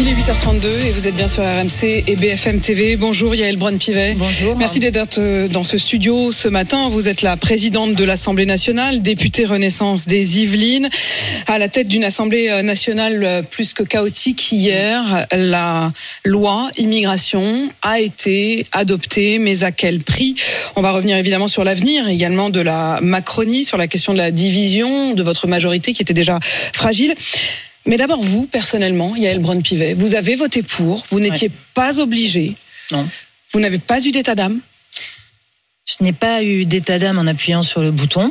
Il est 8h32 et vous êtes bien sur RMC et BFM TV. Bonjour Yael Braun-Pivet. Bonjour. Merci d'être euh, dans ce studio ce matin. Vous êtes la présidente de l'Assemblée nationale, députée Renaissance des Yvelines, à la tête d'une Assemblée euh, nationale euh, plus que chaotique hier. La loi immigration a été adoptée, mais à quel prix? On va revenir évidemment sur l'avenir également de la Macronie, sur la question de la division de votre majorité qui était déjà fragile. Mais d'abord, vous, personnellement, Yael Braun-Pivet, vous avez voté pour, vous n'étiez pas obligé. Non. Vous n'avez pas eu d'état d'âme Je n'ai pas eu d'état d'âme en appuyant sur le bouton.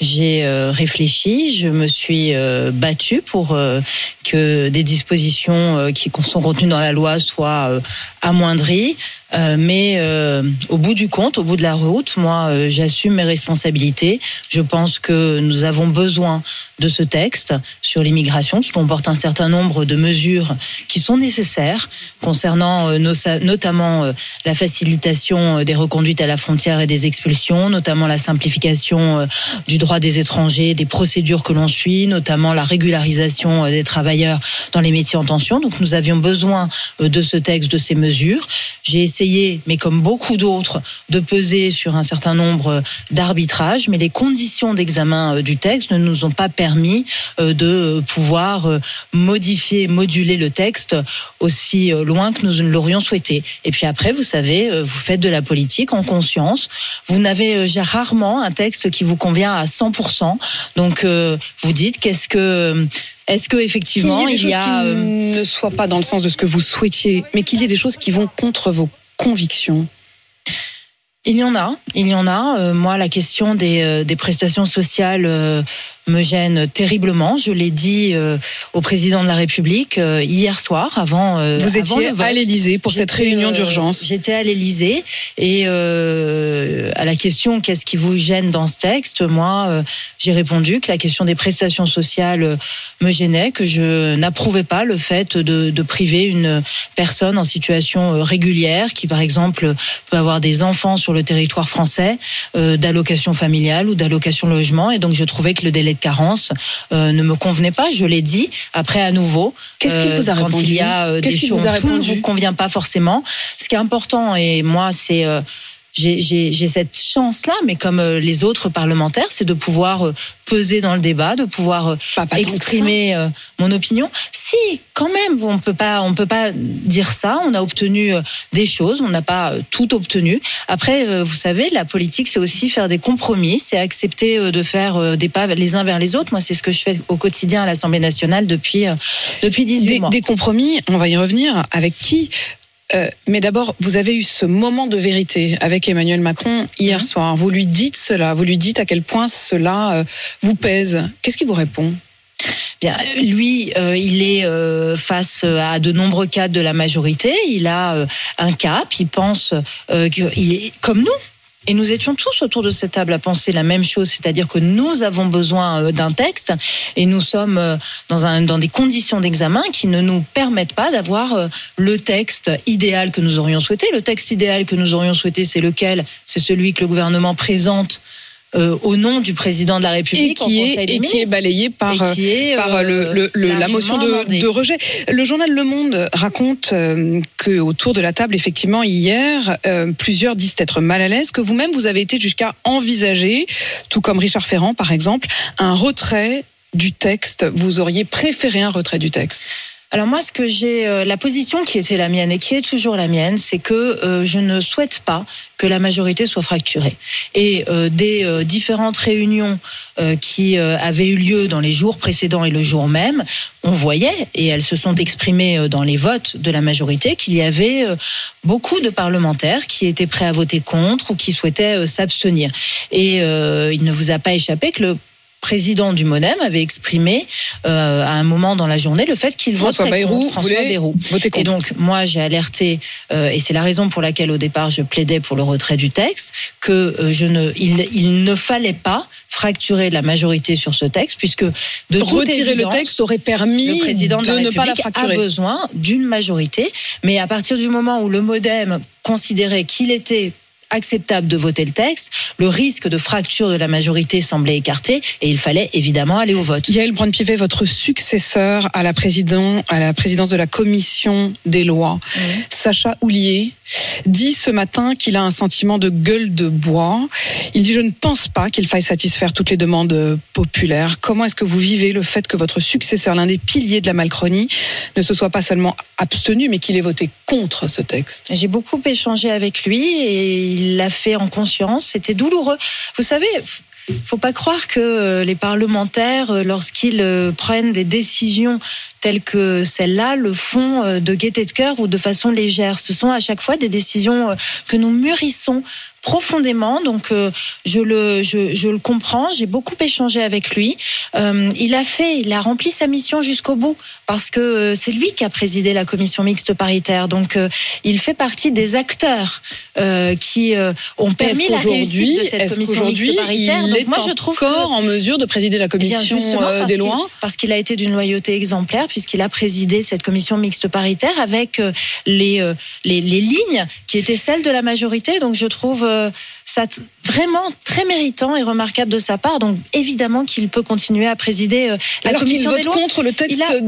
J'ai euh, réfléchi, je me suis euh, battue pour euh, que des dispositions qui sont contenues dans la loi soient amoindries. mais au bout du compte, au bout de la route, moi, j'assume mes responsabilités. Je pense que nous avons besoin de ce texte sur l'immigration qui comporte un certain nombre de mesures qui sont nécessaires concernant notamment la facilitation des reconduites à la frontière et des expulsions, notamment la simplification du droit des étrangers, des procédures que l'on suit, notamment la régularisation des travailleurs dans les métiers en tension. Donc nous avions besoin de ce texte, de ces mesures. J'ai essayé, mais comme beaucoup d'autres, de peser sur un certain nombre d'arbitrages, mais les conditions d'examen du texte ne nous ont pas permis de pouvoir modifier, moduler le texte aussi loin que nous l'aurions souhaité. Et puis après, vous savez, vous faites de la politique en conscience. Vous n'avez rarement un texte qui vous convient à 100%. Donc, euh, vous dites qu'est-ce que est-ce que effectivement il y, a qui ne soit pas dans le sens de ce que vous souhaitiez, mais qu'il y ait des choses qui vont contre vos convictions il y en a, il y en a. Euh, moi, la question des, des prestations sociales me gêne terriblement. Je l'ai dit euh, au président de la République euh, hier soir, avant. Euh, Vous étiez à l'Élysée pour cette réunion d'urgence. J'étais à l'Élysée et à la question qu'est-ce qui vous gêne dans ce texte, moi, j'ai répondu que la question des prestations sociales me gênait, que je n'approuvais pas le fait de, de priver une personne en situation régulière, qui par exemple peut avoir des enfants sur le territoire français, d'allocation familiale ou d'allocation logement, et donc je trouvais que le délai carence euh, ne me convenait pas. Je l'ai dit. Après, à nouveau, qu'est-ce qu'il vous a répondu Quand il y a euh, des choses, tout ne vous convient pas forcément. Ce qui est important, et moi, c'est euh, j'ai cette chance-là, mais comme euh, les autres parlementaires, c'est de pouvoir euh, peser dans le débat, de pouvoir euh, exprimer mon opinion. Si, quand même, on peut pas, on peut pas dire ça. On a obtenu des choses, on n'a pas tout obtenu. Après, vous savez, la politique, c'est aussi faire des compromis, c'est accepter de faire des pas les uns vers les autres. Moi, c'est ce que je fais au quotidien à l'Assemblée nationale depuis depuis 18 des, mois. Des compromis, on va y revenir. Avec qui? Euh, mais d'abord, vous avez eu ce moment de vérité avec Emmanuel Macron hier mhm. soir. Vous lui dites cela, vous lui dites à quel point cela euh, vous pèse. Qu'est-ce qu'il vous répond? Bien, lui, euh, il est face à de nombreux cadres de la majorité. Il a un cap. Il pense qu'il est comme nous. Et nous étions tous autour de cette table à penser la même chose, c'est-à-dire que nous avons besoin euh, d'un texte et nous sommes euh, dans, un, dans des conditions d'examen qui ne nous permettent pas d'avoir euh, le texte idéal que nous aurions souhaité. Le texte idéal que nous aurions souhaité, c'est lequel? C'est celui que le gouvernement présente euh, au nom du président de la République et qui, est, et qui est balayé par, par le, la motion de, de, rejet. Le journal Le Monde raconte euh, que autour de la table, effectivement, hier, euh, plusieurs disent être mal à l'aise, que vous-même, vous avez été jusqu'à envisager, tout comme Richard Ferrand, par exemple, un retrait du texte. Vous auriez préféré un retrait du texte? Alors moi, ce que j'ai, euh, la position qui était la mienne et qui est toujours la mienne, c'est que euh, je ne souhaite pas que la majorité soit fracturée. Et euh, des euh, différentes réunions euh, qui avaient eu lieu dans les jours précédents et le jour même, on voyait, et elles se sont exprimées dans les votes de la majorité, qu'il y avait beaucoup de parlementaires qui étaient prêts à voter contre ou qui souhaitaient s'abstenir. Et il ne vous a pas échappé que le président du MoDem avait exprimé euh, à un moment dans la journée le fait qu'il voterait Bayrou contre François Bayrou. voter contre. Et donc, moi, j'ai alerté, euh, et c'est la raison pour laquelle, au départ, je plaidais pour le retrait du texte, que euh, je ne, il, il ne fallait pas fracturer la majorité sur ce texte, puisque de Retirer le texte aurait permis le président de, de la ne pas la République a fracturer. besoin d'une majorité, mais à partir du moment où le MoDem considérait qu'il était acceptable de voter le texte, le risque de fracture de la majorité semblait écarté et il fallait évidemment aller au vote. Yael Braun-Pivet, votre successeur à la, président, à la présidence de la commission des lois, Sacha Houlier, dit ce matin qu'il a un sentiment de gueule de bois. Il dit Je ne pense pas qu'il faille satisfaire toutes les demandes populaires. Comment est-ce que vous vivez le fait que votre successeur, l'un des piliers de la Malchronie, ne se soit pas seulement abstenu, mais qu'il ait voté contre ce texte? J'ai beaucoup échangé avec lui et il l'a fait en conscience. C'était douloureux. Vous savez, faut pas croire que euh, les parlementaires, euh, lorsqu'ils euh, prennent des décisions telles que celle-là, le font de gaieté de cœur ou de façon légère. Ce sont à chaque fois des décisions que nous mûrissons profondément. Donc, euh, je le, je, je le comprends. J'ai beaucoup échangé avec lui. Euh, il a fait, il a rempli sa mission jusqu'au bout parce que euh, c'est lui qui a présidé la commission mixte paritaire. Donc, euh, il fait partie des acteurs qui ont permis la réussite de cette est-ce commission qu'aujourd'hui, mixte paritaire. il Donc, est moi, je trouve encore que en mesure de présider la eh commission des lois Parce qu'il a été d'une loyauté exemplaire, puisqu'il a présidé cette commission mixte paritaire avec les, les, les lignes qui étaient celles de la majorité. Donc je trouve euh, ça vraiment très méritant et remarquable de sa part. Donc évidemment qu'il peut continuer à présider euh, la Alors commission vote des lois. contre le texte Il a-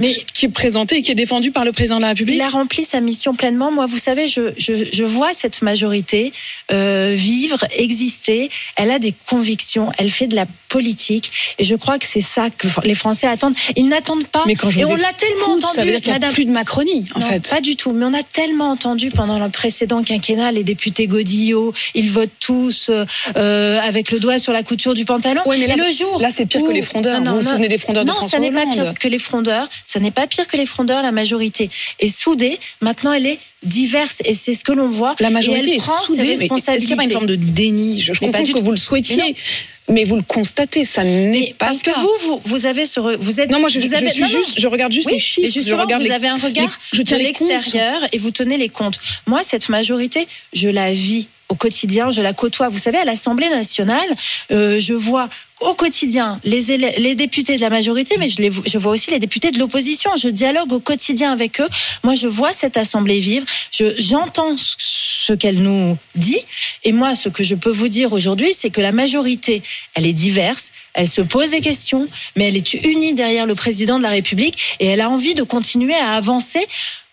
mais- qui est présenté et qui est défendu par le président de la République Il a rempli sa mission pleinement. Moi, vous savez, je, je, je vois cette majorité euh, vivre, exister. Elle a des convictions, elle fait de la politique. Et je crois que c'est ça que les Français attendent. Ils n'attendent pas. Mais quand je et vous on l'a tellement entendu, ça veut dire qu'il n'y a Madame. plus de Macronie, en Non, fait. pas du tout. Mais on a tellement entendu pendant le précédent quinquennat les députés Godillot, ils votent tous euh, avec le doigt sur la couture du pantalon. Ouais, mais là- et le jour là, c'est pire que les frondeurs. Vous vous souvenez des frondeurs de Non, François ça n'est pas pire que les frondeurs. Ça n'est pas pire que les frondeurs. La majorité est soudée. Maintenant, elle est diverse et c'est ce que l'on voit. La Et majorité elle est prend soudée, ses mais est-ce qu'il n'y a pas responsabilités. une forme de déni Je, je pas comprends que tout. vous le souhaitiez, Mais vous le constatez, ça n'est pas parce le que vous, vous, vous avez ce, re- vous êtes. Non, moi, je, vous je avez- suis non, non. juste, je regarde juste Oui, les chiffres. je regarde vous les- avez un regard les- je tiens de l'extérieur et vous tenez les comptes. Moi, cette majorité, je la vis au quotidien, je la côtoie. Vous savez, à l'Assemblée nationale, euh, je vois au quotidien les, députés de la majorité, mais je, les, je vois aussi les députés de l'opposition. Je dialogue au quotidien avec eux. Moi, je vois cette Assemblée vivre. Je, j'entends ce qu'elle nous dit. Et moi, ce que je peux vous dire aujourd'hui, c'est que la majorité, elle est diverse, elle se pose des questions, mais elle est unie derrière le président de la République et elle a envie de continuer à avancer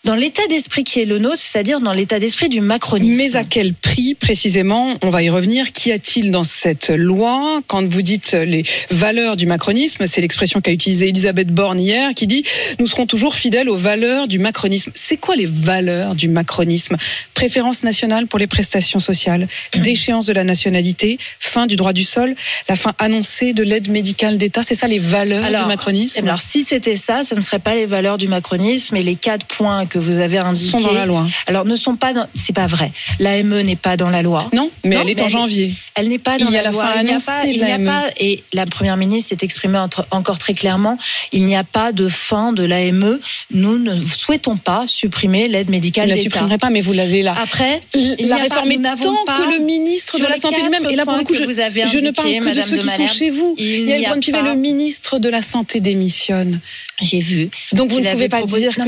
dans l'état d'esprit qui est le nôtre, c'est-à-dire dans l'état d'esprit du macronisme. Mais à quel prix précisément On va y revenir. Qu'y a-t-il dans cette loi Quand vous dites les valeurs du macronisme, c'est l'expression qu'a utilisée Elisabeth Borne hier, qui dit nous serons toujours fidèles aux valeurs du macronisme. C'est quoi les valeurs du macronisme? Préférence nationale pour les prestations sociales, déchéance de la nationalité, fin du droit du sol, la fin annoncée de l'aide médicale d'État. C'est ça les valeurs Alors, du macronisme Alors, si c'était ça, ce ne serait pas les valeurs du macronisme et les quatre points que vous avez indiqués. sont dans la loi. Alors, ne sont pas dans, c'est pas vrai. L'AME n'est pas dans la loi. Non, mais Non, elle est mais en elle- janvier. Elle n'est pas Il dans y a la, la loi. fin il n'y a pas, de il n'y a l'AME. pas, et la première ministre s'est exprimée entre- encore très clairement, il n'y a pas de fin de l'AME. Nous ne souhaitons pas supprimer l'aide Vous médicale ne la supprimerez pas, mais vous l'avez là. Après, la réforme est tant pas, que le ministre de la Santé lui-même. Et là, pour le coup, je, vous avez je ne parle que de ceux de qui sont chez vous. il n'y a le ministre de la Santé démissionne. J'ai vu. Donc vous ne pouvez pas proposé- dire Non,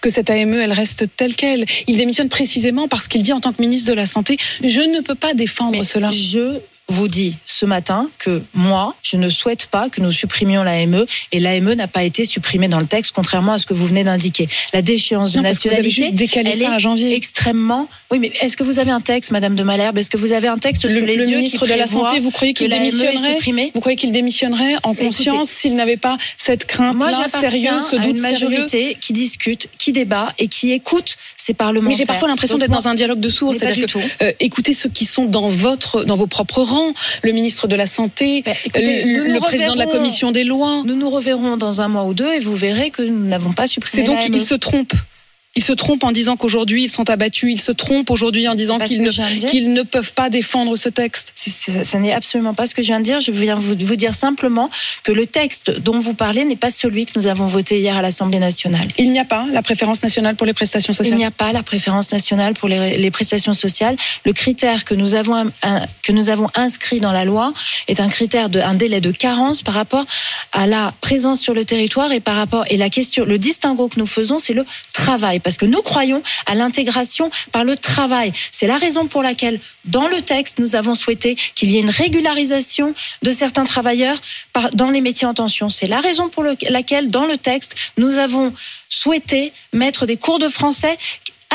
que, cette AME, elle reste telle qu'elle. Il démissionne précisément parce qu'il dit en tant que ministre de la Santé, je ne peux pas défendre Mais cela. Je vous dit ce matin que moi, je ne souhaite pas que nous supprimions l'AME et l'AME n'a pas été supprimée dans le texte, contrairement à ce que vous venez d'indiquer. La déchéance de Non, nationalité, juste décalé elle ça est à janvier. extrêmement. Oui, mais est-ce que vous avez un texte, Madame de Malherbe? Est-ce que vous avez un texte Le, sur les le yeux ministre qui de la Santé, vous croyez qu'il démissionnerait Vous croyez qu'il démissionnerait en conscience s'il n'avait pas cette Moi, crainte-là j'appartiens à une sérieux? majorité qui discute, qui débat et qui écoute ses parlementaires. Mais j'ai parfois l'impression d'être moi- dans un dialogue de sourds, c'est-à-dire que euh, écoutez ceux qui sont dans votre, dans vos propres rangs, le ministre de la Santé, écoutez, le, le président de la commission des lois. Nous nous reverrons dans un mois ou deux et vous verrez que nous n'avons pas supprimé C'est donc l'AME. ils se trompent. Ils se trompent en disant qu'aujourd'hui ils sont abattus. Ils se trompent aujourd'hui en disant qu'ils ne, peuvent pas défendre ce texte. C'est- Ça n'est absolument pas ce que je viens de dire. Je viens vous, vous dire simplement que le texte dont vous parlez n'est pas celui que nous avons voté hier à l'Assemblée nationale. Il n'y a pas la préférence nationale pour les prestations Il sociales. n'y a pas la préférence nationale pour les, les prestations sociales. Le critère que nous avons un- que nous avons inscrit dans la loi est un critère de un délai de carence par rapport à la présence sur le territoire et par rapport et la question le distinguo que nous faisons c'est le travail parce que nous croyons à l'intégration par le travail. C'est la raison pour laquelle dans le texte nous avons souhaité qu'il y ait une régularisation de certains travailleurs dans les métiers en tension. C'est la raison pour le- laquelle dans le texte nous avons souhaité mettre des cours de français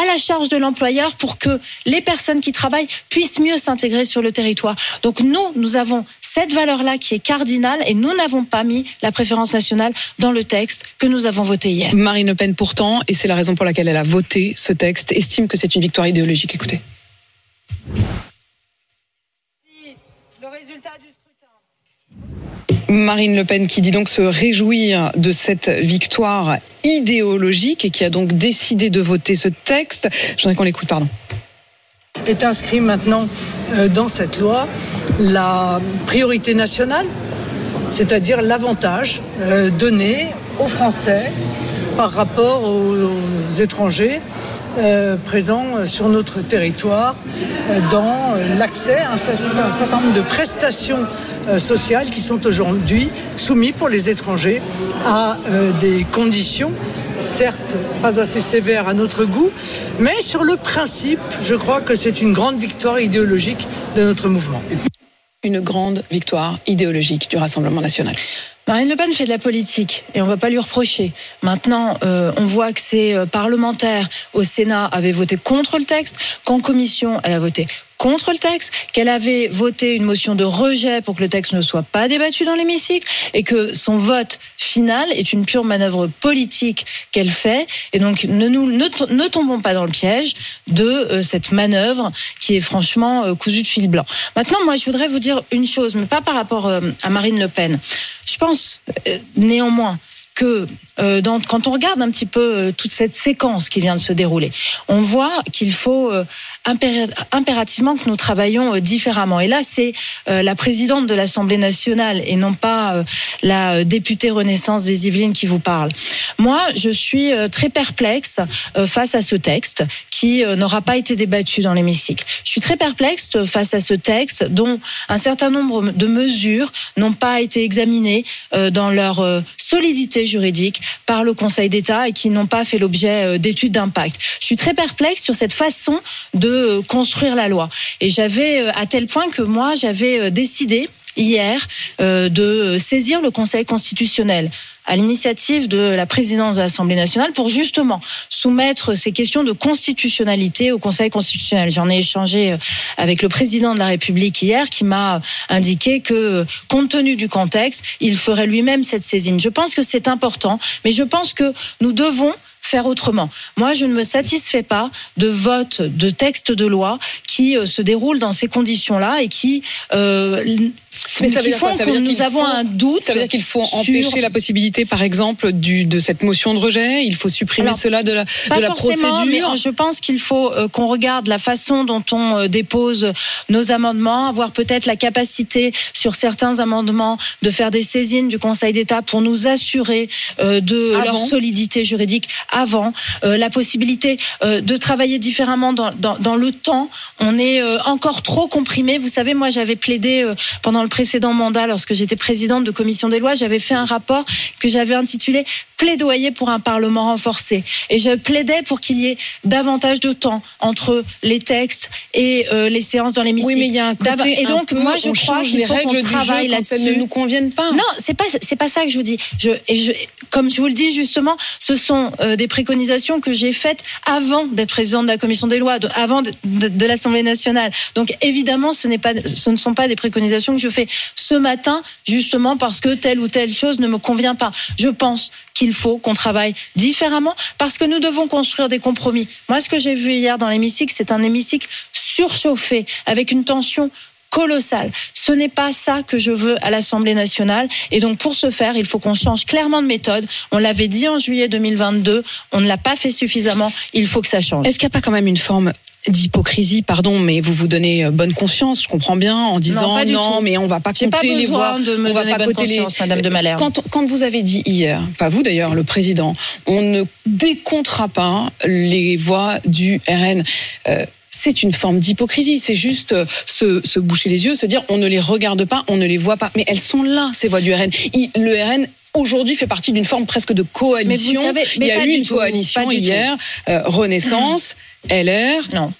à la charge de l'employeur pour que les personnes qui travaillent puissent mieux s'intégrer sur le territoire. Donc nous, nous avons cette valeur-là qui est cardinale et nous n'avons pas mis la préférence nationale dans le texte que nous avons voté hier. Marine Le Pen pourtant, et c'est la raison pour laquelle elle a voté ce texte, estime que c'est une victoire idéologique. Écoutez. Marine Le Pen qui dit donc se réjouir de cette victoire idéologique et qui a donc décidé de voter ce texte. Je voudrais qu'on l'écoute, pardon. est inscrit maintenant euh, dans cette loi la priorité nationale, c'est-à-dire l'avantage euh, donné aux Français par rapport aux, aux étrangers euh, présents sur notre territoire euh, dans euh, l'accès à un, cer- un certain nombre de prestations euh, sociales qui sont aujourd'hui soumises pour les étrangers à euh, des conditions certes pas assez sévères à notre goût, mais sur le principe, je crois que c'est une grande victoire idéologique de notre mouvement. Une grande victoire idéologique du Rassemblement national. Marine Le Pen fait de la politique et on va pas lui reprocher. Maintenant, euh, on voit que ses euh, parlementaires au Sénat avaient voté contre le texte, qu'en commission, elle a voté contre le texte, qu'elle avait voté une motion de rejet pour que le texte ne soit pas débattu dans l'hémicycle et que son vote final est une pure manœuvre politique qu'elle fait. Et donc, ne, nous, ne, ne tombons pas dans le piège de euh, cette manœuvre qui est franchement euh, cousue de fil blanc. Maintenant, moi, je voudrais vous dire une chose, mais pas par rapport euh, à Marine Le Pen. Je pense néanmoins euh, quand on regarde un petit peu euh, toute cette séquence qui vient de se dérouler, on voit qu'il faut euh, impéra- impérativement que nous travaillions différemment. Et là, c'est la présidente de l'Assemblée nationale et non pas la députée Renaissance des Yvelines qui vous parle. Moi, je suis très perplexe face à ce texte qui n'aura pas été débattu dans l'hémicycle. Je suis très perplexe face à ce texte dont un certain nombre de mesures n'ont pas été examinées dans leur solidité juridique par le Conseil d'État et qui n'ont pas fait l'objet euh, d'études d'impact. Je suis très perplexe sur cette façon de euh, construire la loi. Et j'avais, euh, à tel point que moi, j'avais décidé hier euh, de saisir le Conseil constitutionnel à l'initiative de la présidence de l'Assemblée nationale pour justement soumettre ces questions de constitutionnalité au Conseil constitutionnel. J'en ai échangé euh, avec le président de la République hier qui m'a indiqué que, euh, compte tenu du contexte, il ferait lui-même cette saisine. Je pense que c'est important, mais je pense que nous devons faire autrement. Moi, je ne me satisfais pas de vote de texte de loi qui euh, se déroule dans ces conditions-là et qui, euh, Mais ça veut dire quoi? Font Ça que veut dire nous avons un doute. Ça veut dire qu'il faut empêcher la possibilité, par exemple, du, de cette motion de rejet. Il faut supprimer Alors, cela de la, Pas de la forcément, mais procédure. je pense qu'il faut euh, qu'on regarde la façon dont on euh, dépose nos amendements, avoir peut-être la capacité sur certains amendements de faire des saisines du Conseil d'État pour nous assurer euh, de Avant. leur solidité juridique avant, la possibilité de travailler différemment dans, dans, dans le temps. On est encore trop comprimé. Vous savez, moi j'avais plaidé pendant le précédent mandat, lorsque j'étais présidente de commission des lois, j'avais fait un rapport que j'avais intitulé plaidoyais pour un Parlement renforcé et je plaidais pour qu'il y ait davantage de temps entre les textes et euh, les séances dans l'hémicycle. Oui, mais il y a un côté Et donc, un peu, moi, je crois qu'il faut qu'on travaille quand elles ne là-dessus. nous conviennent pas. Non, c'est pas c'est pas ça que je vous dis. Je et je comme je vous le dis justement, ce sont euh, des préconisations que j'ai faites avant d'être présidente de la commission des lois, de- avant de, de- de l'Assemblée nationale. Donc évidemment, ce n'est pas ce ne sont pas des préconisations que je fais ce matin justement parce que telle ou telle chose ne me convient pas. Je pense qu'il faut qu'on travaille différemment parce que nous devons construire des compromis. Moi, ce que j'ai vu hier dans l'hémicycle, c'est un hémicycle surchauffé avec une tension colossale. Ce n'est pas ça que je veux à l'Assemblée nationale. Et donc, pour ce faire, il faut qu'on change clairement de méthode. On l'avait dit en juillet 2022. On ne l'a pas fait suffisamment. Il faut que ça change. Est-ce qu'il n'y a pas quand même une forme d'hypocrisie, pardon, mais vous vous donnez euh, bonne conscience, je comprends bien, en disant pas du non, tout. mais on va pas compter pas les voix, de me on va pas compter les... Madame de Malherbe. Quand, quand vous avez dit hier, pas vous d'ailleurs, le président, on ne décomptera pas les voix du RN. euh, c'est une forme d'hypocrisie. C'est juste euh, se, se boucher les yeux, se dire on ne les regarde pas, on ne les voit pas. Mais elles sont là, ces voix du RN. Il- le RN aujourd'hui fait partie d'une forme presque de coalition. Mais vous savez- mais Il y a eu une tout, coalition hier, euh, Renaissance, LR Non.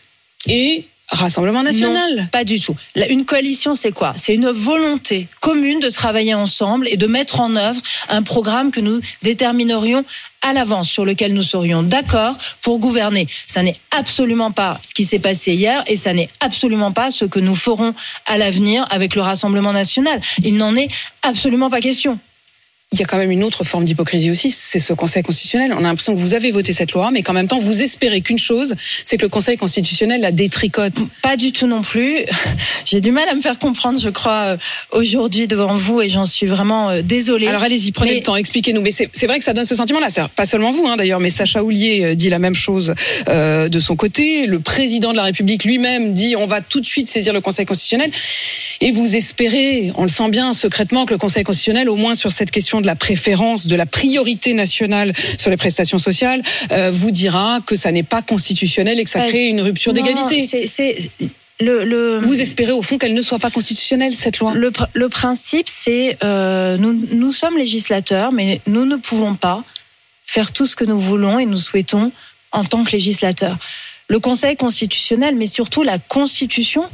et Rassemblement national. Non, pas du tout. Une coalition, c'est quoi? C'est une volonté commune de travailler ensemble et de mettre en œuvre un programme que nous déterminerions à l'avance, sur lequel nous serions d'accord pour gouverner. Ça n'est absolument pas ce qui s'est passé hier et ça n'est absolument pas ce que nous ferons à l'avenir avec le Rassemblement national. Il n'en est absolument pas question. Il y a quand même une autre forme d'hypocrisie aussi, c'est ce Conseil constitutionnel. On a l'impression que vous avez voté cette loi, mais qu'en même temps, vous espérez qu'une chose, c'est que le Conseil constitutionnel la détricote. Pas du tout non plus. J'ai du mal à me faire comprendre, je crois, euh, aujourd'hui devant vous et j'en suis vraiment euh, désolée. Alors allez-y, prenez Mais- le temps, expliquez-nous. Mais c'est vrai que ça donne ce sentiment-là. Pas seulement vous, hein, d'ailleurs, mais Sacha Houlier euh, dit la même chose euh, de son côté. Le président de la République lui-même dit on va tout de suite saisir le Conseil constitutionnel. Et vous espérez, on le sent bien secrètement, que le Conseil constitutionnel, au moins sur cette question de la préférence, de la priorité nationale sur les prestations sociales, euh, vous dira que ça n'est pas constitutionnel et que ça Ouais. crée une rupture d'égalité. le, le, Vous espérez au fond qu'elle ne soit pas constitutionnelle, cette loi? Le, pr- le principe, c'est euh, nous, nous sommes législateurs, mais nous ne pouvons pas faire tout ce que nous voulons et nous souhaitons en tant que législateurs. Le Conseil constitutionnel, mais surtout la Constitution,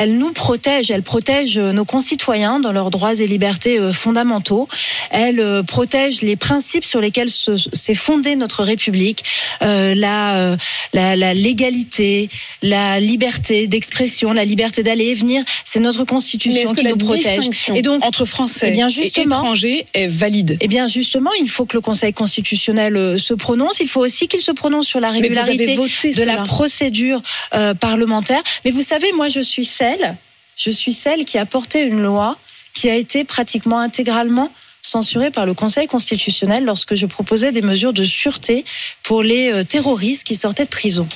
elle nous protège, elle protège euh, nos concitoyens dans leurs droits et libertés euh, fondamentaux, elle euh, protège les principes sur lesquels se- s'est fondée notre République, euh, la, la, la légalité, la liberté d'expression, la liberté d'aller et venir, c'est notre Constitution qui nous protège. Et donc, entre français eh bien, et étrangers est valide? eh bien, justement, il faut que le Conseil constitutionnel se prononce. Il faut aussi qu'il se prononce sur la régularité de cela. la procédure euh, parlementaire. Mais vous savez, moi, je suis celle, je suis celle qui a porté une loi qui a été pratiquement intégralement censurée par le Conseil constitutionnel lorsque je proposais des mesures de sûreté pour les euh, terroristes qui sortaient de prison.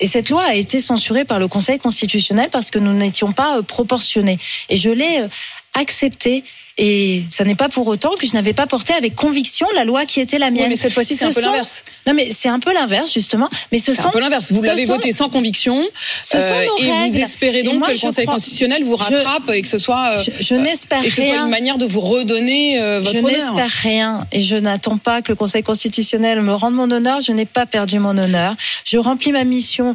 Et cette loi a été censurée par le Conseil constitutionnel parce que nous n'étions pas euh, proportionnés. Et je l'ai euh, acceptée. Et ça n'est pas pour autant que je n'avais pas porté avec conviction la loi qui était la Oui, mienne. mais cette fois-ci, c'est Ce un peu sont- l'inverse. Non, mais c'est un peu l'inverse, justement. Mais ce C'est sont, un peu l'inverse. Vous l'avez sont- voté sans conviction ce sont euh, nos et vous espérez donc moi, que le je Conseil crois- constitutionnel vous je- rattrape et que ce soit euh, je, je n'espère rien. une manière de vous redonner euh, votre Je honneur. n'espère rien et je n'attends pas que le Conseil constitutionnel me rende mon honneur. Je n'ai pas perdu mon honneur. Je remplis ma mission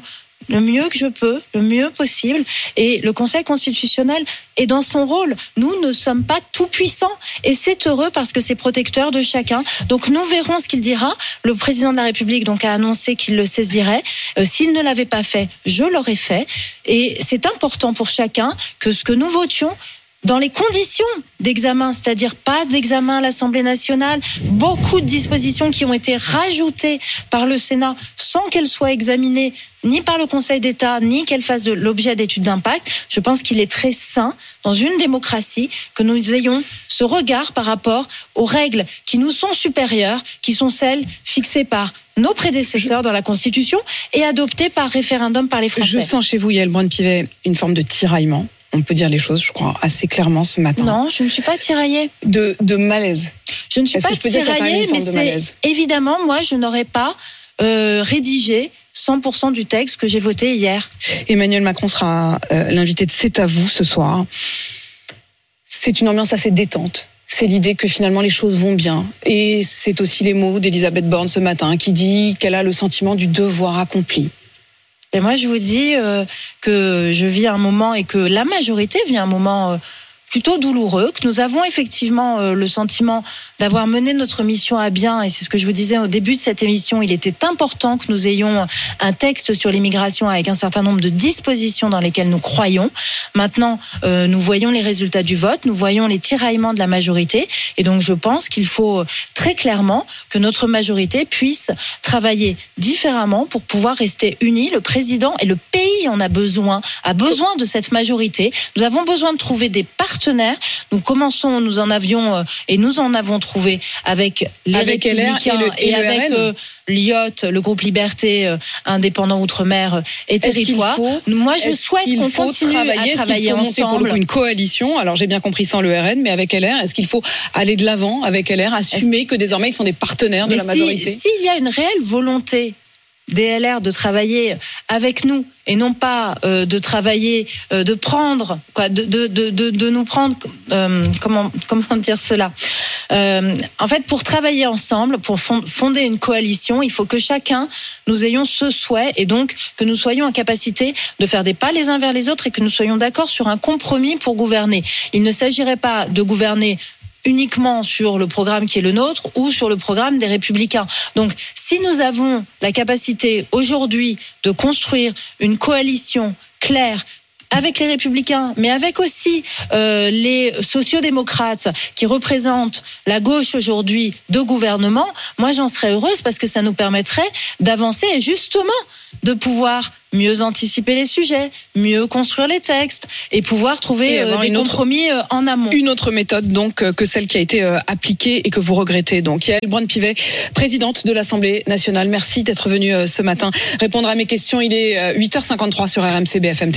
le mieux que je peux, le mieux possible. Et le Conseil constitutionnel est dans son rôle. Nous ne sommes pas tout puissants et c'est heureux parce que c'est protecteur de chacun. Donc nous verrons ce qu'il dira. Le président de la République donc a annoncé qu'il le saisirait. Euh, S'il ne l'avait pas fait, je l'aurais fait. Et c'est important pour chacun que ce que nous votions dans les conditions d'examen, c'est-à-dire pas d'examen à l'Assemblée nationale, beaucoup de dispositions qui ont été rajoutées par le Sénat sans qu'elles soient examinées ni par le Conseil d'État, ni qu'elles fassent l'objet d'études d'impact. Je pense qu'il est très sain, dans une démocratie, que nous ayons ce regard par rapport aux règles qui nous sont supérieures, qui sont celles fixées par nos prédécesseurs dans la Constitution et adoptées par référendum par les Français. Je sens chez vous, Yael Brun-Pivet, une forme de tiraillement. On peut dire les choses, je crois, assez clairement ce matin. Non, je ne suis pas tiraillée. De, de malaise. Je ne suis pas tiraillée, mais c'est évidemment, moi, je n'aurais pas euh, rédigé 100% du texte que j'ai voté hier. Emmanuel Macron sera euh, l'invité de C'est à vous ce soir. C'est une ambiance assez détente. c'est l'idée que finalement les choses vont bien. Et c'est aussi les mots d'Elisabeth Borne ce matin qui dit qu'elle a le sentiment du devoir accompli. Et moi, je vous dis euh, que je vis un moment et que la majorité vit un moment euh, plutôt douloureux, que nous avons effectivement euh, le sentiment d'avoir mené notre mission à bien, et c'est ce que je vous disais au début de cette émission, il était important que nous ayons un texte sur l'immigration avec un certain nombre de dispositions dans lesquelles nous croyons. Maintenant, euh, nous voyons les résultats du vote, nous voyons les tiraillements de la majorité, et donc je pense qu'il faut très clairement que notre majorité puisse travailler différemment pour pouvoir rester unis. Le président et le pays en a besoin, a besoin de cette majorité. Nous avons besoin de trouver des partenaires partenaires. Nous commençons, nous en avions euh, et nous en avons trouvé avec les Avec et Républicains le- et et, le avec euh, l'IOT, le groupe Liberté, euh, Indépendant Outre-mer euh, et Territoire. faut- Moi, je souhaite qu'on continue travailler, à travailler faut monter pour le ensemble. coup une coalition? Alors j'ai bien compris sans le RN, mais avec LR, est-ce qu'il faut aller de l'avant avec LR, assumer que désormais ils sont des partenaires de la majorité? s'il y a une réelle volonté des LR de travailler avec nous et non pas euh, de travailler, euh, de prendre, quoi, de, de, de, de, nous prendre, euh, comment, comment dire cela Euh, En fait, pour travailler ensemble, pour fon- fonder une coalition, il faut que chacun nous ayons ce souhait et donc que nous soyons en capacité de faire des pas les uns vers les autres et que nous soyons d'accord sur un compromis pour gouverner. Il ne s'agirait pas de gouverner uniquement sur le programme qui est le nôtre ou sur le programme des républicains. Donc si nous avons la capacité aujourd'hui de construire une coalition claire avec les républicains, mais avec aussi euh, les sociodémocrates qui représentent la gauche aujourd'hui de gouvernement, moi j'en serais heureuse parce que ça nous permettrait d'avancer et justement de pouvoir mieux anticiper les sujets, mieux construire les textes et pouvoir trouver Et euh, des autre- compromis euh, en amont. Une autre méthode donc euh, que celle qui a été euh, appliquée et que vous regrettez. Donc Yael Braun-Pivet, présidente de l'Assemblée nationale, merci d'être venue euh, ce matin répondre à mes questions. Il est euh, 8h53 sur RMC BFM TV.